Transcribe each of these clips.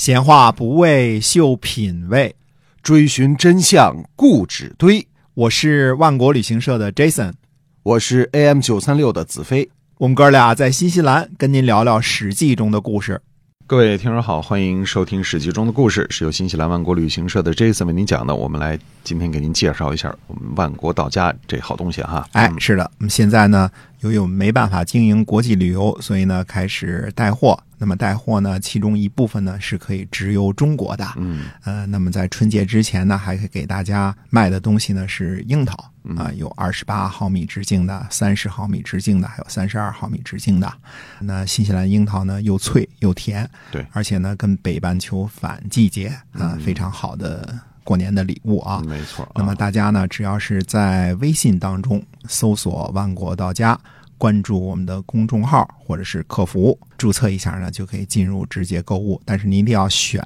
闲话不为秀品味，追寻真相固执堆。我是万国旅行社的 Jason，我是 AM 九三六的子飞。我们哥俩在新西兰跟您聊聊《史记》中的故事。各位听众好，欢迎收听《史记》中的故事，是由新西兰万国旅行社的 Jason 为您讲的。我们来今天给您介绍一下我们万国到家这好东西哈。哎，是的，我们现在呢，由于我们没办法经营国际旅游，所以呢，开始带货。那么带货呢，其中一部分呢是可以直邮中国的。嗯，呃，那么在春节之前呢，还可以给大家卖的东西呢是樱桃嗯啊，有二十八毫米直径的、三十毫米直径的，还有三十二毫米直径的。那新西兰樱桃呢，又脆又甜，对而且呢，跟北半球反季节啊，非常好的过年的礼物啊。没错啊。那么大家呢，只要是在微信当中搜索“万国到家”，关注我们的公众号或者是客服，注册一下呢，就可以进入直接购物。但是您一定要选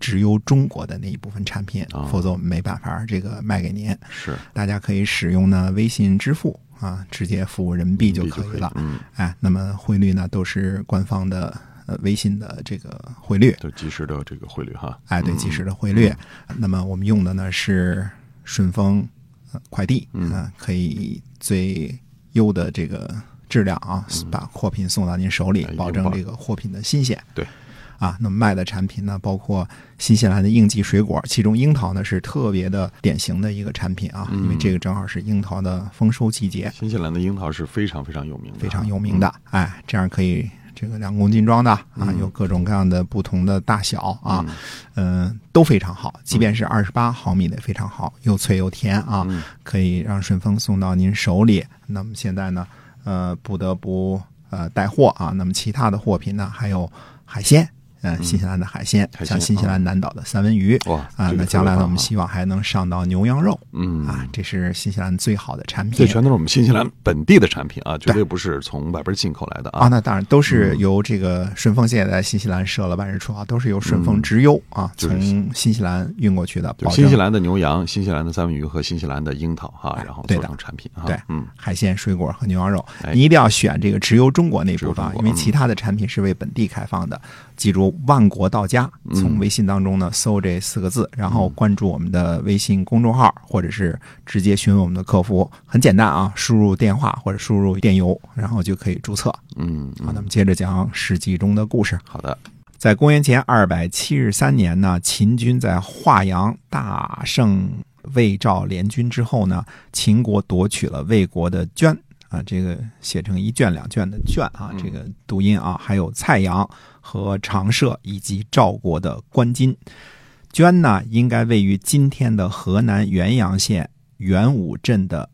直邮中国的那一部分产品，哦否则我们没办法这个卖给您。是大家可以使用呢微信支付啊，直接付人民币就可以了。嗯，哎，那么汇率呢都是官方的呃微信的这个汇率。就及时的这个汇率哈。哎，对，嗯即时的汇率。那么我们用的呢是顺丰呃快递，嗯呃可以最优的这个质量啊，把货品送到您手里保证这个货品的新鲜。对。啊，那么卖的产品呢，包括新西兰的应季水果，其中樱桃呢是特别的典型的一个产品啊，因为嗯这个正好是樱桃的丰收季节，新西兰的樱桃是非常非常有名的，非常有名的。哎，这样可以这个两公斤装的啊，嗯有各种各样的不同的大小啊，嗯、都非常好。即便是二十八毫米的也非常好，又脆又甜啊，嗯可以让顺丰送到您手里。那么现在呢，呃，不得不呃带货啊。那么其他的货品呢，还有海鲜。嗯，新西兰的海鲜，像新西兰南岛的三文鱼哇啊，那将来呢，我们希望还能上到牛羊肉嗯。啊，这是新西兰最好的产品。这全都是我们新西兰本地的产品啊，绝对不是从外边进口来的啊，啊。那当然都是由这个顺丰现在在新西兰设了办事处啊，都是由顺丰直邮啊，从新西兰。运过去的，新西兰的牛羊、新西兰的三文鱼和新西兰的樱桃哈，然后做成产品哈。对嗯，海鲜、水果和牛羊肉，哎。你一定要选这个直邮中国那部分啊因为其他的产品是为本地开放的。记住，万国到家，嗯。从微信当中呢搜这四个字，然后关注我们的微信公众号，或者是直接询问我们的客服，很简单啊，输入电话或者输入电邮，然后就可以注册。嗯，好，那么接着讲《史记》中的故事。好的，在公元前二百七十三年呢，秦军在华阳大胜魏赵联军之后呢，秦国夺取了魏国的捐啊，这个写成一卷两卷的卷啊，嗯这个读音啊，还有蔡阳和长社以及赵国的关津。捐呢，应该位于今天的河南原阳县元武镇的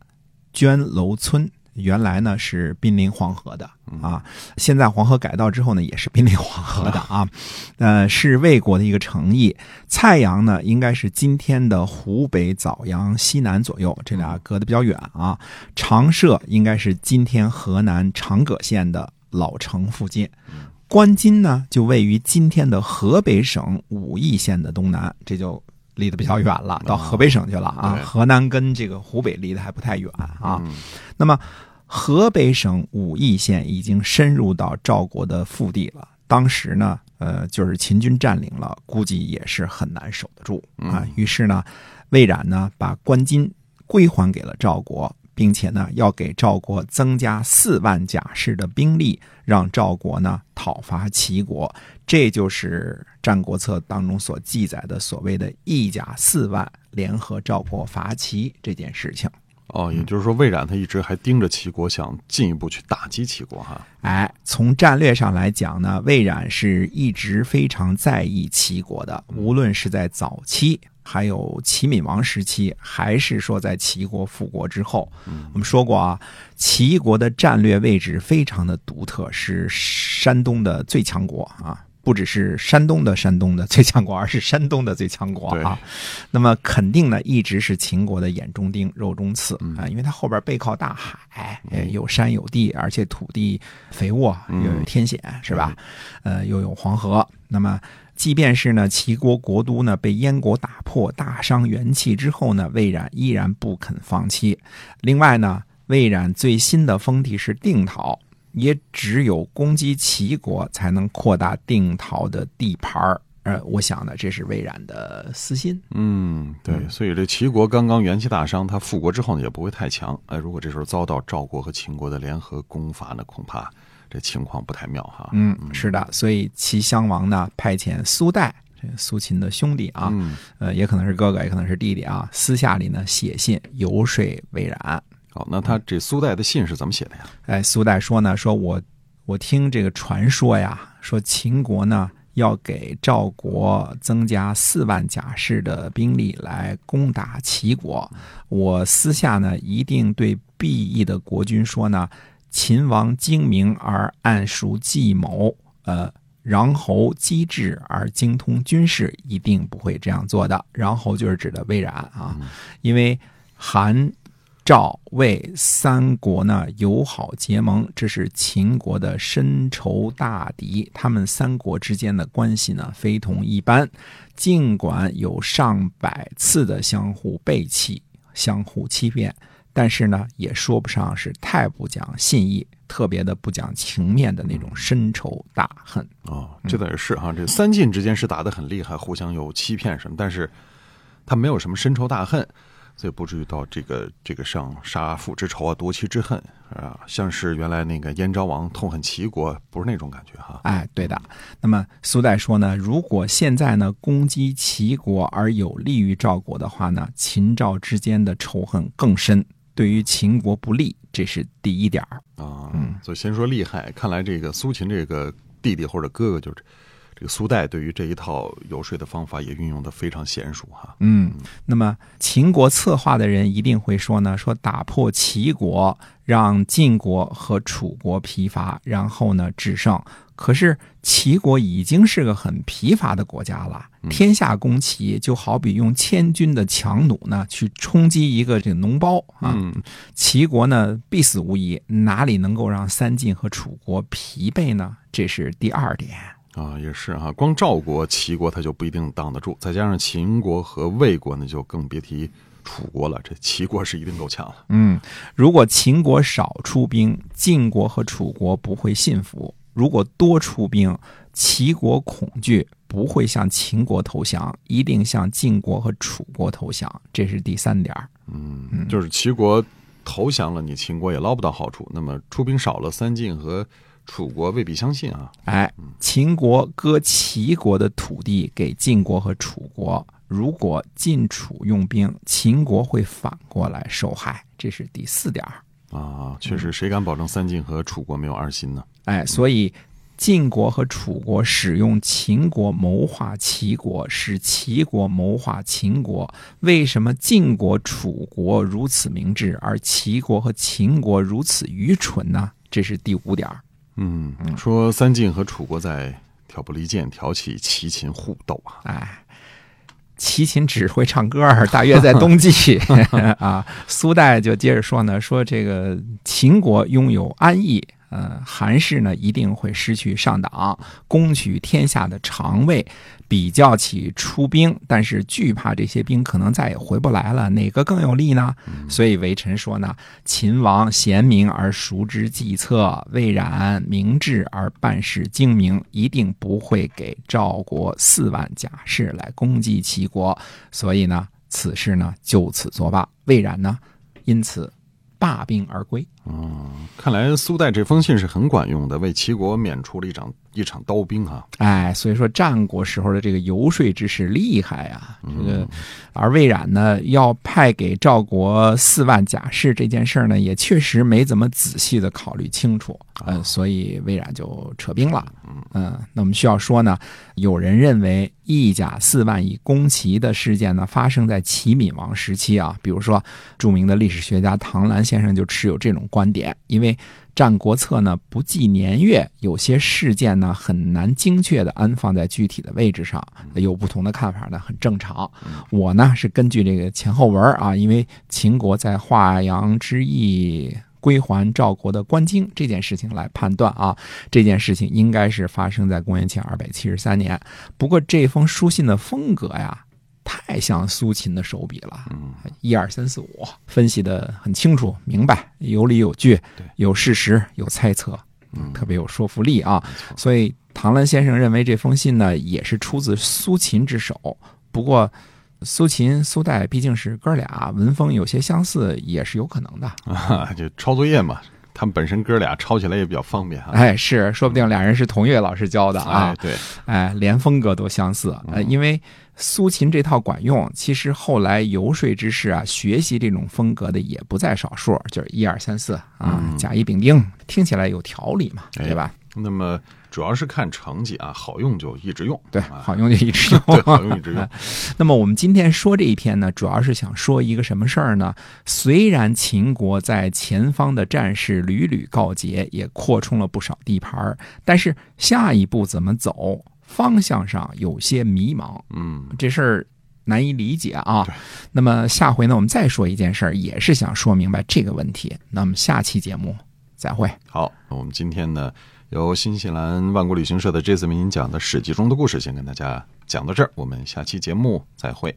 捐楼村。原来呢是濒临黄河的啊，现在黄河改道之后呢，也是濒临黄河的啊，呃，是魏国的一个城邑。蔡阳呢，应该是今天的湖北枣阳西南左右，这俩隔得比较远啊。长社应该是今天河南长葛县的老城附近。关津呢，就位于今天的河北省武义县的东南，这就离得比较远了，到河北省去了啊。对河南跟这个湖北离得还不太远啊。嗯那么，河北省武义县已经深入到赵国的腹地了。当时呢，呃，就是秦军占领了，估计也是很难守得住啊。于是呢，魏冉呢把关津归还给了赵国，并且呢要给赵国增加四万甲士的兵力，让赵国呢讨伐齐国。这就是《战国策》当中所记载的所谓的“一甲四万联合赵国伐齐”这件事情。哦，也就是说，魏冉他一直还盯着齐国，想进一步去打击齐国哈。哎，从战略上来讲呢，魏冉是一直非常在意齐国的，无论是在早期，还有齐闵王时期，还是说在齐国复国之后。我们说过啊，齐国的战略位置非常的独特，是山东的最强国啊。不只是山东的山东的最强国，而是山东的最强国啊。那么肯定呢，一直是秦国的眼中钉、肉中刺啊，因为它后边背靠大海，呃有山有地，而且土地肥沃，又有天险，是吧？呃，又有黄河。那么，即便是呢齐国国都呢被燕国打破，大伤元气之后呢，魏冉依然不肯放弃。另外呢，魏冉最新的封地是定陶。也只有攻击齐国，才能扩大定陶的地盘儿，呃，我想呢，这是魏冉的私心。嗯，对，所以这齐国刚刚元气大伤，他复国之后呢，也不会太强。呃，如果这时候遭到赵国和秦国的联合攻伐呢，恐怕这情况不太妙哈。嗯，是的，所以齐襄王呢，派遣苏代，这苏秦的兄弟啊，嗯，呃，也可能是哥哥，也可能是弟弟啊，私下里呢写信游说魏冉。好，那他这苏代的信是怎么写的呀？哎，苏代说呢，说我我听这个传说呀，说秦国呢要给赵国增加四万甲士的兵力来攻打齐国，我私下呢一定对毕义的国君说呢，秦王精明而暗熟计谋，呃。穰侯机智而精通军事，一定不会这样做的。穰侯就是指的魏冉啊，因为韩、赵、魏三国呢友好结盟，这是秦国的深仇大敌。他们三国之间的关系呢非同一般，尽管有上百次的相互背弃、相互欺骗，但是呢也说不上是太不讲信义。特别的不讲情面的那种深仇大恨哦，这倒也是哈。这三晋之间是打得很厉害，互相有欺骗什么，但是他没有什么深仇大恨，所以不至于到这个这个上杀父之仇啊，夺妻之恨啊，像是原来那个燕昭王痛恨齐国，不是那种感觉哈。哎，对的。那么苏代说呢，如果现在呢攻击齐国而有利于赵国的话呢，秦赵之间的仇恨更深，对于秦国不利。这是第一点儿啊，嗯，所以先说厉害。看来这个苏秦这个弟弟或者哥哥，就是这个苏代，对于这一套游说的方法也运用的非常娴熟哈。嗯，那么秦国策划的人一定会说呢，说打破齐国，让晋国和楚国疲乏，然后呢制胜。可是齐国已经是个很疲乏的国家了，天下攻齐就好比用千军的强弩呢去冲击一个这个脓包啊，齐国呢必死无疑，哪里能够让三晋和楚国疲惫呢？这是第二点啊，也是哈，光赵国、齐国他就不一定挡得住，再加上秦国和魏国那，就更别提楚国了。这齐国是一定够呛了。嗯，如果秦国少出兵，晋国和楚国不会信服。如果多出兵，齐国恐惧，不会向秦国投降，一定向晋国和楚国投降。这是第三点嗯，就是齐国投降了，你秦国也捞不到好处。那么出兵少了，三晋和楚国未必相信啊。哎，秦国割齐国的土地给晋国和楚国，如果晋楚用兵，秦国会反过来受害。这是第四点啊，确实，谁敢保证三晋和楚国没有二心呢？哎，所以晋国和楚国使用秦国谋划齐国，使齐国谋划秦国。为什么晋国、楚国如此明智，而齐国和秦国如此愚蠢呢？这是第五点嗯，说三晋和楚国在挑拨离间，挑起齐秦互斗啊。哎。齐秦只会唱歌，大约在冬季 啊。苏代就接着说呢，说这个秦国拥有安邑。呃，韩氏呢一定会失去上党，攻取天下的长位。比较起出兵，但是惧怕这些兵可能再也回不来了，哪个更有利呢？所以微臣说呢，秦王贤明而熟知计策，魏冉明智而办事精明，一定不会给赵国四万甲士来攻击齐国。所以呢，此事呢就此作罢。魏冉呢，因此。罢兵而归。嗯，看来苏代这封信是很管用的，为齐国免除了一场一场刀兵啊！哎，所以说战国时候的这个游说之士厉害啊！这个，而魏冉呢，要派给赵国四万甲士这件事呢，也确实没怎么仔细的考虑清楚，嗯，所以魏冉就撤兵了。嗯，那我们需要说呢，有人认为义甲四万以攻齐的事件呢，发生在齐闵王时期啊，比如说著名的历史学家唐兰先生就持有这种观点，因为《战国策》呢不记年月，有些事件呢很难精确的安放在具体的位置上，有不同的看法呢很正常。我呢是根据这个前后文啊，因为秦国在华阳之役。归还赵国的官京这件事情来判断啊，这件事情应该是发生在公元前二百七十三年。不过这封书信的风格呀，太像苏秦的手笔了。嗯，一二三四五，分析的很清楚明白，有理有据，有事实，有猜测，嗯，特别有说服力啊。所以唐澜先生认为这封信呢也是出自苏秦之手，不过苏秦、苏代毕竟是哥俩，文风有些相似，也是有可能的。啊，就抄作业嘛，他们本身哥俩抄起来也比较方便啊。哎，是，说不定俩人是同一位老师教的啊哎，。对，哎，连风格都相似。呃，因为苏秦这套管用，其实后来游说之士啊，学习这种风格的也不在少数，就是一二三四啊，嗯甲乙丙丁，听起来有条理嘛，哎对吧？那么主要是看成绩啊，好用就一直用，对，啊好用就一直用。对，好用一直用。那么我们今天说这一篇呢，主要是想说一个什么事儿呢？虽然秦国在前方的战事屡屡告捷，也扩充了不少地盘儿，但是下一步怎么走，方向上有些迷茫。嗯，这事儿难以理解啊。那么下回呢，我们再说一件事儿，也是想说明白这个问题。那么下期节目再会。好，我们今天呢，由新西兰万国旅行社的这次为您讲的《史记》中的故事，先跟大家讲到这儿，我们下期节目再会。